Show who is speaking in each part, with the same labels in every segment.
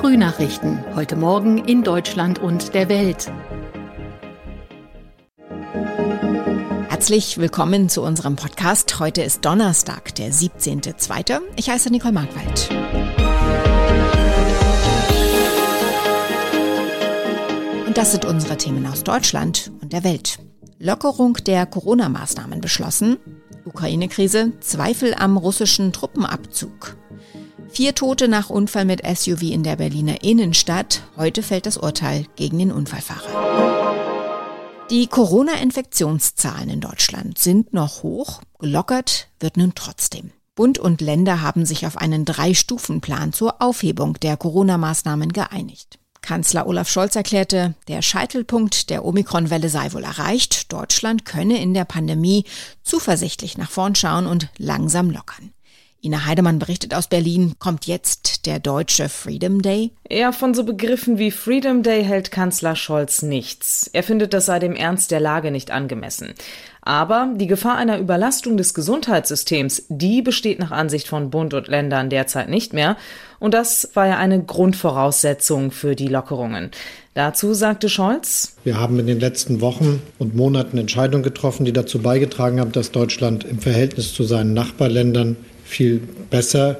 Speaker 1: Frühnachrichten. Heute Morgen in Deutschland und der Welt.
Speaker 2: Herzlich willkommen zu unserem Podcast. Heute ist Donnerstag, der 17.02. Ich heiße Nicole Markwald. Und das sind unsere Themen aus Deutschland und der Welt. Lockerung der Corona-Maßnahmen beschlossen. Ukraine-Krise, Zweifel am russischen Truppenabzug. Vier Tote nach Unfall mit SUV in der Berliner Innenstadt. Heute fällt das Urteil gegen den Unfallfahrer. Die Corona-Infektionszahlen in Deutschland sind noch hoch. Gelockert wird nun trotzdem. Bund und Länder haben sich auf einen Drei-Stufen-Plan zur Aufhebung der Corona-Maßnahmen geeinigt. Kanzler Olaf Scholz erklärte, der Scheitelpunkt der Omikron-Welle sei wohl erreicht. Deutschland könne in der Pandemie zuversichtlich nach vorn schauen und langsam lockern. Ina Heidemann berichtet aus Berlin, kommt jetzt der deutsche Freedom Day?
Speaker 3: Ja, von so Begriffen wie Freedom Day hält Kanzler Scholz nichts. Er findet, das sei dem Ernst der Lage nicht angemessen. Aber die Gefahr einer Überlastung des Gesundheitssystems, die besteht nach Ansicht von Bund und Ländern derzeit nicht mehr. Und das war ja eine Grundvoraussetzung für die Lockerungen. Dazu sagte Scholz,
Speaker 4: wir haben in den letzten Wochen und Monaten Entscheidungen getroffen, die dazu beigetragen haben, dass Deutschland im Verhältnis zu seinen Nachbarländern viel besser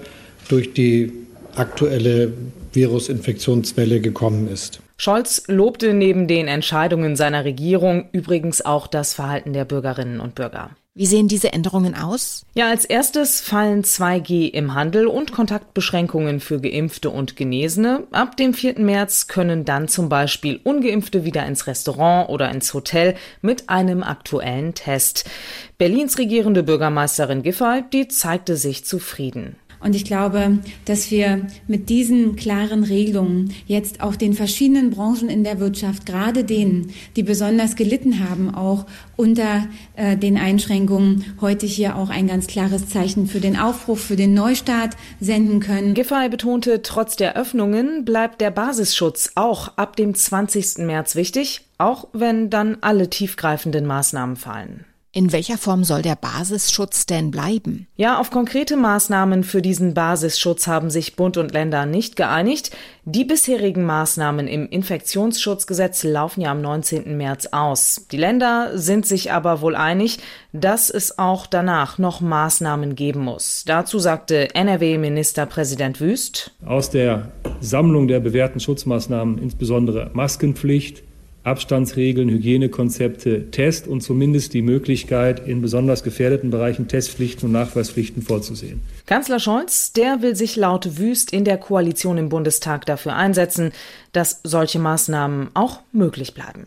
Speaker 4: durch die aktuelle Virusinfektionswelle gekommen ist.
Speaker 3: Scholz lobte neben den Entscheidungen seiner Regierung übrigens auch das Verhalten der Bürgerinnen und Bürger.
Speaker 2: Wie sehen diese Änderungen aus?
Speaker 3: Ja, als erstes fallen 2G im Handel und Kontaktbeschränkungen für Geimpfte und Genesene. Ab dem 4. März können dann zum Beispiel Ungeimpfte wieder ins Restaurant oder ins Hotel mit einem aktuellen Test. Berlins regierende Bürgermeisterin Giffey, die zeigte sich zufrieden.
Speaker 5: Und ich glaube, dass wir mit diesen klaren Regelungen jetzt auch den verschiedenen Branchen in der Wirtschaft, gerade denen, die besonders gelitten haben, auch unter äh, den Einschränkungen, heute hier auch ein ganz klares Zeichen für den Aufruf, für den Neustart senden können.
Speaker 3: Giffey betonte, trotz der Öffnungen bleibt der Basisschutz auch ab dem 20. März wichtig, auch wenn dann alle tiefgreifenden Maßnahmen fallen.
Speaker 2: In welcher Form soll der Basisschutz denn bleiben?
Speaker 3: Ja, auf konkrete Maßnahmen für diesen Basisschutz haben sich Bund und Länder nicht geeinigt. Die bisherigen Maßnahmen im Infektionsschutzgesetz laufen ja am 19. März aus. Die Länder sind sich aber wohl einig, dass es auch danach noch Maßnahmen geben muss. Dazu sagte NRW-Ministerpräsident Wüst.
Speaker 6: Aus der Sammlung der bewährten Schutzmaßnahmen, insbesondere Maskenpflicht, Abstandsregeln, Hygienekonzepte, Test und zumindest die Möglichkeit, in besonders gefährdeten Bereichen Testpflichten und Nachweispflichten vorzusehen.
Speaker 3: Kanzler Scholz, der will sich laut Wüst in der Koalition im Bundestag dafür einsetzen, dass solche Maßnahmen auch möglich bleiben.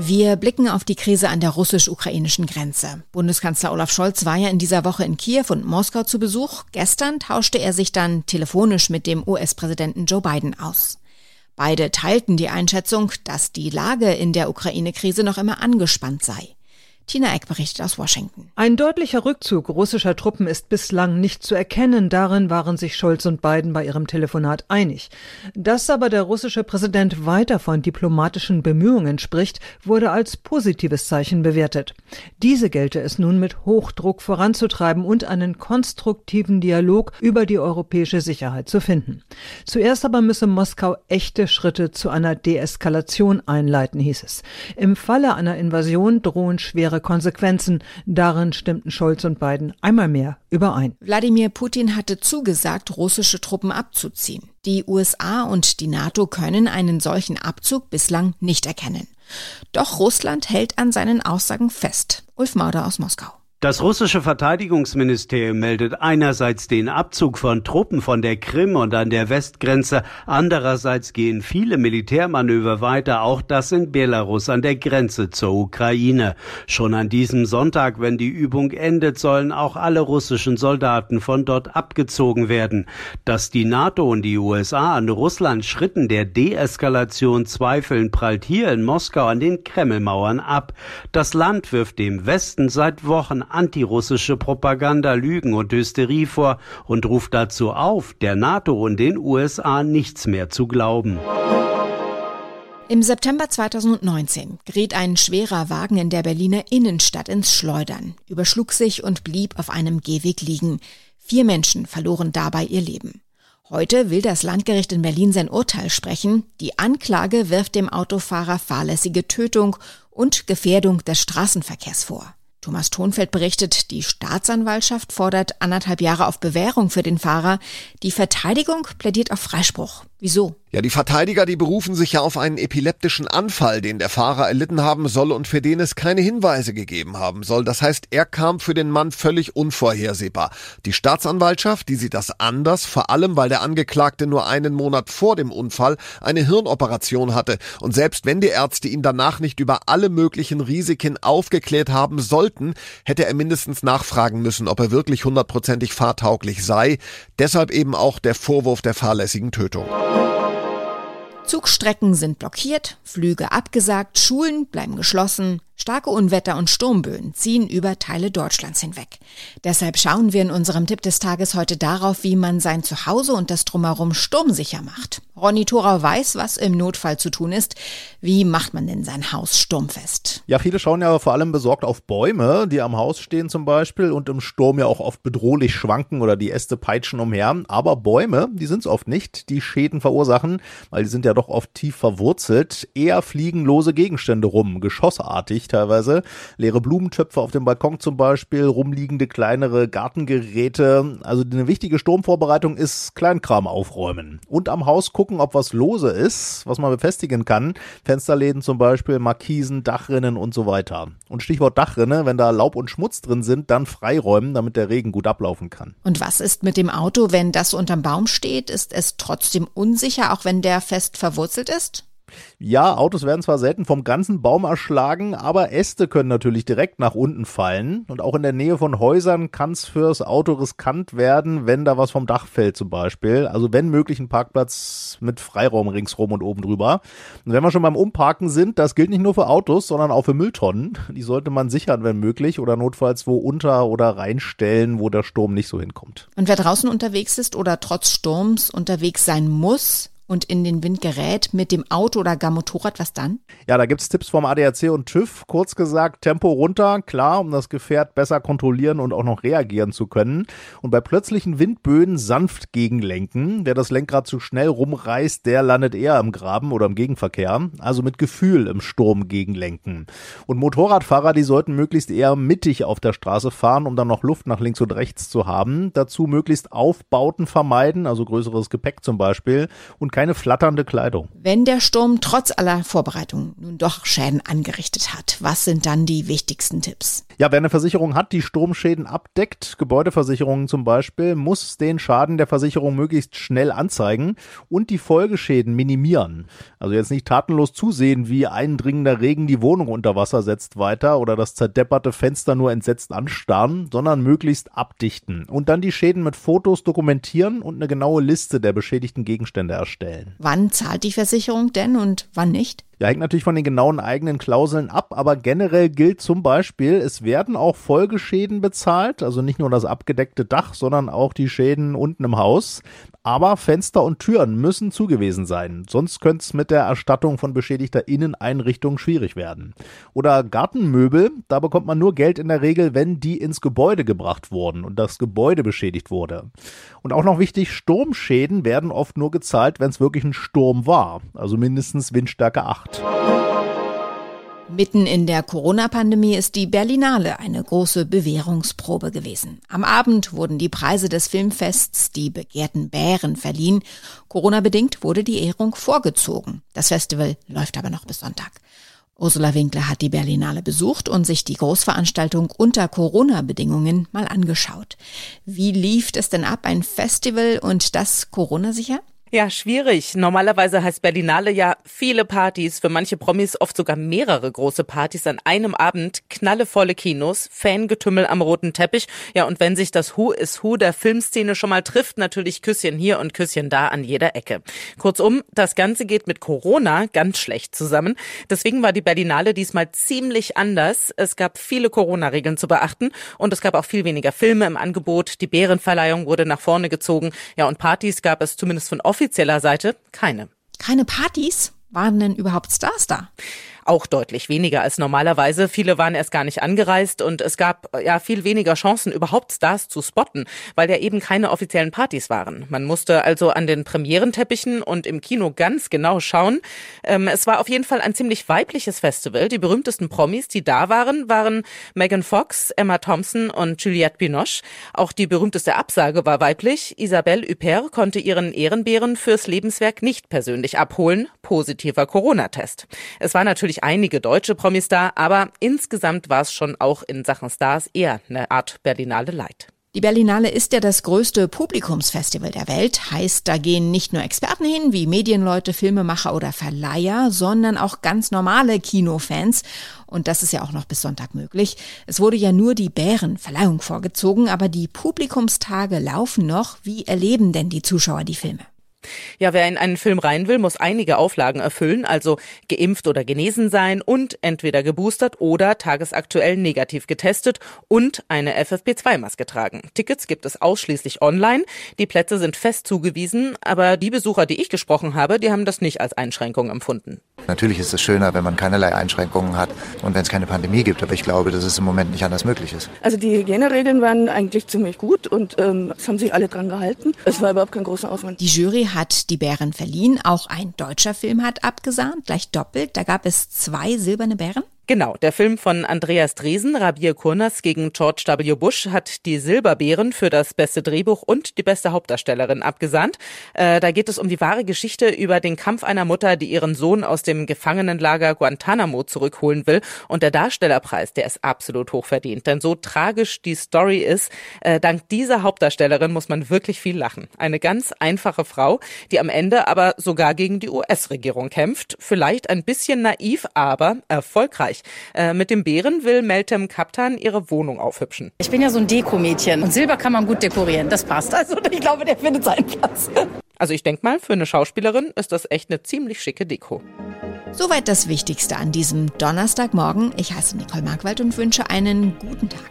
Speaker 2: Wir blicken auf die Krise an der russisch-ukrainischen Grenze. Bundeskanzler Olaf Scholz war ja in dieser Woche in Kiew und Moskau zu Besuch. Gestern tauschte er sich dann telefonisch mit dem US-Präsidenten Joe Biden aus. Beide teilten die Einschätzung, dass die Lage in der Ukraine-Krise noch immer angespannt sei. Tina Eck berichtet aus Washington.
Speaker 7: Ein deutlicher Rückzug russischer Truppen ist bislang nicht zu erkennen. Darin waren sich Scholz und Biden bei ihrem Telefonat einig. Dass aber der russische Präsident weiter von diplomatischen Bemühungen spricht, wurde als positives Zeichen bewertet. Diese gelte es nun mit Hochdruck voranzutreiben und einen konstruktiven Dialog über die europäische Sicherheit zu finden. Zuerst aber müsse Moskau echte Schritte zu einer Deeskalation einleiten, hieß es. Im Falle einer Invasion drohen schwere schwere Konsequenzen. Darin stimmten Scholz und Biden einmal mehr überein.
Speaker 2: Wladimir Putin hatte zugesagt, russische Truppen abzuziehen. Die USA und die NATO können einen solchen Abzug bislang nicht erkennen. Doch Russland hält an seinen Aussagen fest. Ulf Mauder aus Moskau.
Speaker 8: Das russische Verteidigungsministerium meldet einerseits den Abzug von Truppen von der Krim und an der Westgrenze, andererseits gehen viele Militärmanöver weiter, auch das in Belarus an der Grenze zur Ukraine. Schon an diesem Sonntag, wenn die Übung endet, sollen auch alle russischen Soldaten von dort abgezogen werden. Dass die NATO und die USA an Russland Schritten der Deeskalation zweifeln, prallt hier in Moskau an den Kremlmauern ab. Das Land wirft dem Westen seit Wochen antirussische Propaganda, Lügen und Hysterie vor und ruft dazu auf, der NATO und den USA nichts mehr zu glauben.
Speaker 2: Im September 2019 geriet ein schwerer Wagen in der Berliner Innenstadt ins Schleudern, überschlug sich und blieb auf einem Gehweg liegen. Vier Menschen verloren dabei ihr Leben. Heute will das Landgericht in Berlin sein Urteil sprechen. Die Anklage wirft dem Autofahrer fahrlässige Tötung und Gefährdung des Straßenverkehrs vor. Thomas Thonfeld berichtet, die Staatsanwaltschaft fordert anderthalb Jahre auf Bewährung für den Fahrer. Die Verteidigung plädiert auf Freispruch. Wieso?
Speaker 9: Ja, die Verteidiger, die berufen sich ja auf einen epileptischen Anfall, den der Fahrer erlitten haben soll und für den es keine Hinweise gegeben haben soll. Das heißt, er kam für den Mann völlig unvorhersehbar. Die Staatsanwaltschaft, die sieht das anders, vor allem weil der Angeklagte nur einen Monat vor dem Unfall eine Hirnoperation hatte. Und selbst wenn die Ärzte ihn danach nicht über alle möglichen Risiken aufgeklärt haben sollten, hätte er mindestens nachfragen müssen, ob er wirklich hundertprozentig fahrtauglich sei. Deshalb eben auch der Vorwurf der fahrlässigen Tötung.
Speaker 2: Zugstrecken sind blockiert, Flüge abgesagt, Schulen bleiben geschlossen, Starke Unwetter und Sturmböen ziehen über Teile Deutschlands hinweg. Deshalb schauen wir in unserem Tipp des Tages heute darauf, wie man sein Zuhause und das Drumherum sturmsicher macht. Ronny Thorau weiß, was im Notfall zu tun ist. Wie macht man denn sein Haus sturmfest?
Speaker 10: Ja, viele schauen ja vor allem besorgt auf Bäume, die am Haus stehen zum Beispiel und im Sturm ja auch oft bedrohlich schwanken oder die Äste peitschen umher. Aber Bäume, die sind es oft nicht, die Schäden verursachen, weil die sind ja doch oft tief verwurzelt. Eher fliegen lose Gegenstände rum, geschossartig teilweise. Leere Blumentöpfe auf dem Balkon zum Beispiel, rumliegende kleinere Gartengeräte. Also eine wichtige Sturmvorbereitung ist Kleinkram aufräumen. Und am Haus gucken, ob was lose ist, was man befestigen kann. Fensterläden zum Beispiel, Markisen, Dachrinnen und so weiter. Und Stichwort Dachrinne, wenn da Laub und Schmutz drin sind, dann freiräumen, damit der Regen gut ablaufen kann.
Speaker 2: Und was ist mit dem Auto, wenn das unterm Baum steht? Ist es trotzdem unsicher, auch wenn der fest verwurzelt ist?
Speaker 10: Ja, Autos werden zwar selten vom ganzen Baum erschlagen, aber Äste können natürlich direkt nach unten fallen. Und auch in der Nähe von Häusern kann es fürs Auto riskant werden, wenn da was vom Dach fällt zum Beispiel. Also wenn möglich ein Parkplatz mit Freiraum ringsrum und oben drüber. Und wenn wir schon beim Umparken sind, das gilt nicht nur für Autos, sondern auch für Mülltonnen. Die sollte man sichern, wenn möglich, oder notfalls wo unter oder reinstellen, wo der Sturm nicht so hinkommt.
Speaker 2: Und wer draußen unterwegs ist oder trotz Sturms unterwegs sein muss, und in den Wind gerät mit dem Auto oder gar Motorrad, was dann?
Speaker 10: Ja, da gibt's Tipps vom ADAC und TÜV. Kurz gesagt, Tempo runter, klar, um das Gefährt besser kontrollieren und auch noch reagieren zu können. Und bei plötzlichen Windböen sanft gegenlenken. Wer das Lenkrad zu schnell rumreißt, der landet eher im Graben oder im Gegenverkehr. Also mit Gefühl im Sturm gegenlenken. Und Motorradfahrer, die sollten möglichst eher mittig auf der Straße fahren, um dann noch Luft nach links und rechts zu haben. Dazu möglichst Aufbauten vermeiden, also größeres Gepäck zum Beispiel. Und keine flatternde Kleidung.
Speaker 2: Wenn der Sturm trotz aller Vorbereitungen nun doch Schäden angerichtet hat, was sind dann die wichtigsten Tipps?
Speaker 10: Ja, wer eine Versicherung hat, die Sturmschäden abdeckt, Gebäudeversicherungen zum Beispiel, muss den Schaden der Versicherung möglichst schnell anzeigen und die Folgeschäden minimieren. Also jetzt nicht tatenlos zusehen, wie eindringender Regen die Wohnung unter Wasser setzt weiter oder das zerdepperte Fenster nur entsetzt anstarren, sondern möglichst abdichten und dann die Schäden mit Fotos dokumentieren und eine genaue Liste der beschädigten Gegenstände erstellen stellen.
Speaker 2: Wann zahlt die Versicherung denn und wann nicht?
Speaker 10: Ja, hängt natürlich von den genauen eigenen Klauseln ab, aber generell gilt zum Beispiel, es werden auch Folgeschäden bezahlt, also nicht nur das abgedeckte Dach, sondern auch die Schäden unten im Haus. Aber Fenster und Türen müssen zugewiesen sein, sonst könnte es mit der Erstattung von beschädigter Inneneinrichtung schwierig werden. Oder Gartenmöbel, da bekommt man nur Geld in der Regel, wenn die ins Gebäude gebracht wurden und das Gebäude beschädigt wurde. Und auch noch wichtig, Sturmschäden werden oft nur gezahlt, wenn es wirklich ein Sturm war, also mindestens Windstärke 8 gemacht.
Speaker 2: Mitten in der Corona-Pandemie ist die Berlinale eine große Bewährungsprobe gewesen. Am Abend wurden die Preise des Filmfests die begehrten Bären verliehen. Corona-bedingt wurde die Ehrung vorgezogen. Das Festival läuft aber noch bis Sonntag. Ursula Winkler hat die Berlinale besucht und sich die Großveranstaltung unter Corona-Bedingungen mal angeschaut. Wie lief es denn ab, ein Festival und das Corona-sicher?
Speaker 11: Ja, schwierig. Normalerweise heißt Berlinale ja viele Partys, für manche Promis oft sogar mehrere große Partys an einem Abend, knallevolle Kinos, Fangetümmel am roten Teppich. Ja, und wenn sich das Who is Who der Filmszene schon mal trifft, natürlich Küsschen hier und Küsschen da an jeder Ecke. Kurzum, das Ganze geht mit Corona ganz schlecht zusammen. Deswegen war die Berlinale diesmal ziemlich anders. Es gab viele Corona-Regeln zu beachten und es gab auch viel weniger Filme im Angebot. Die Bärenverleihung wurde nach vorne gezogen. Ja, und Partys gab es zumindest von offizieller Seite keine.
Speaker 2: Keine Partys? Waren denn überhaupt Stars da?
Speaker 11: Auch deutlich weniger als normalerweise. Viele waren erst gar nicht angereist und es gab ja viel weniger Chancen, überhaupt Stars zu spotten, weil ja eben keine offiziellen Partys waren. Man musste also an den Premierenteppichen und im Kino ganz genau schauen. Ähm, es war auf jeden Fall ein ziemlich weibliches Festival. Die berühmtesten Promis, die da waren, waren Megan Fox, Emma Thompson und Juliette Binoche. Auch die berühmteste Absage war weiblich. Isabelle Huppert konnte ihren Ehrenbären fürs Lebenswerk nicht persönlich abholen. Positiver Corona-Test. Es war natürlich natürlich einige deutsche Promis da, aber insgesamt war es schon auch in Sachen Stars eher eine Art Berlinale Light.
Speaker 2: Die Berlinale ist ja das größte Publikumsfestival der Welt, heißt, da gehen nicht nur Experten hin, wie Medienleute, Filmemacher oder Verleiher, sondern auch ganz normale Kinofans. Und das ist ja auch noch bis Sonntag möglich. Es wurde ja nur die Bärenverleihung vorgezogen, aber die Publikumstage laufen noch. Wie erleben denn die Zuschauer die Filme?
Speaker 11: Ja, wer in einen Film rein will, muss einige Auflagen erfüllen, also geimpft oder genesen sein und entweder geboostert oder tagesaktuell negativ getestet und eine FFP2-Maske tragen. Tickets gibt es ausschließlich online. Die Plätze sind fest zugewiesen, aber die Besucher, die ich gesprochen habe, die haben das nicht als Einschränkung empfunden.
Speaker 12: Natürlich ist es schöner, wenn man keinerlei Einschränkungen hat und wenn es keine Pandemie gibt, aber ich glaube, dass es im Moment nicht anders möglich ist.
Speaker 13: Also die Hygieneregeln waren eigentlich ziemlich gut und ähm, es haben sich alle dran gehalten. Es war überhaupt kein großer Aufwand.
Speaker 2: Die Jury hat die Bären verliehen. Auch ein deutscher Film hat abgesahnt, gleich doppelt. Da gab es zwei silberne Bären.
Speaker 11: Genau, der Film von Andreas Dresen, Rabir Kurnas gegen George W. Bush, hat die Silberbeeren für das beste Drehbuch und die beste Hauptdarstellerin abgesandt. Äh, da geht es um die wahre Geschichte über den Kampf einer Mutter, die ihren Sohn aus dem Gefangenenlager Guantanamo zurückholen will. Und der Darstellerpreis, der ist absolut hochverdient. Denn so tragisch die Story ist, äh, dank dieser Hauptdarstellerin muss man wirklich viel lachen. Eine ganz einfache Frau, die am Ende aber sogar gegen die US-Regierung kämpft. Vielleicht ein bisschen naiv, aber erfolgreich. Österreich. Äh, mit dem Bären will Meltem Kaptan ihre Wohnung aufhübschen.
Speaker 14: Ich bin ja so ein Dekomädchen und Silber kann man gut dekorieren. Das passt. Also ich glaube, der findet seinen Platz.
Speaker 11: Also ich denke mal, für eine Schauspielerin ist das echt eine ziemlich schicke Deko.
Speaker 2: Soweit das Wichtigste an diesem Donnerstagmorgen. Ich heiße Nicole Markwald und wünsche einen guten Tag.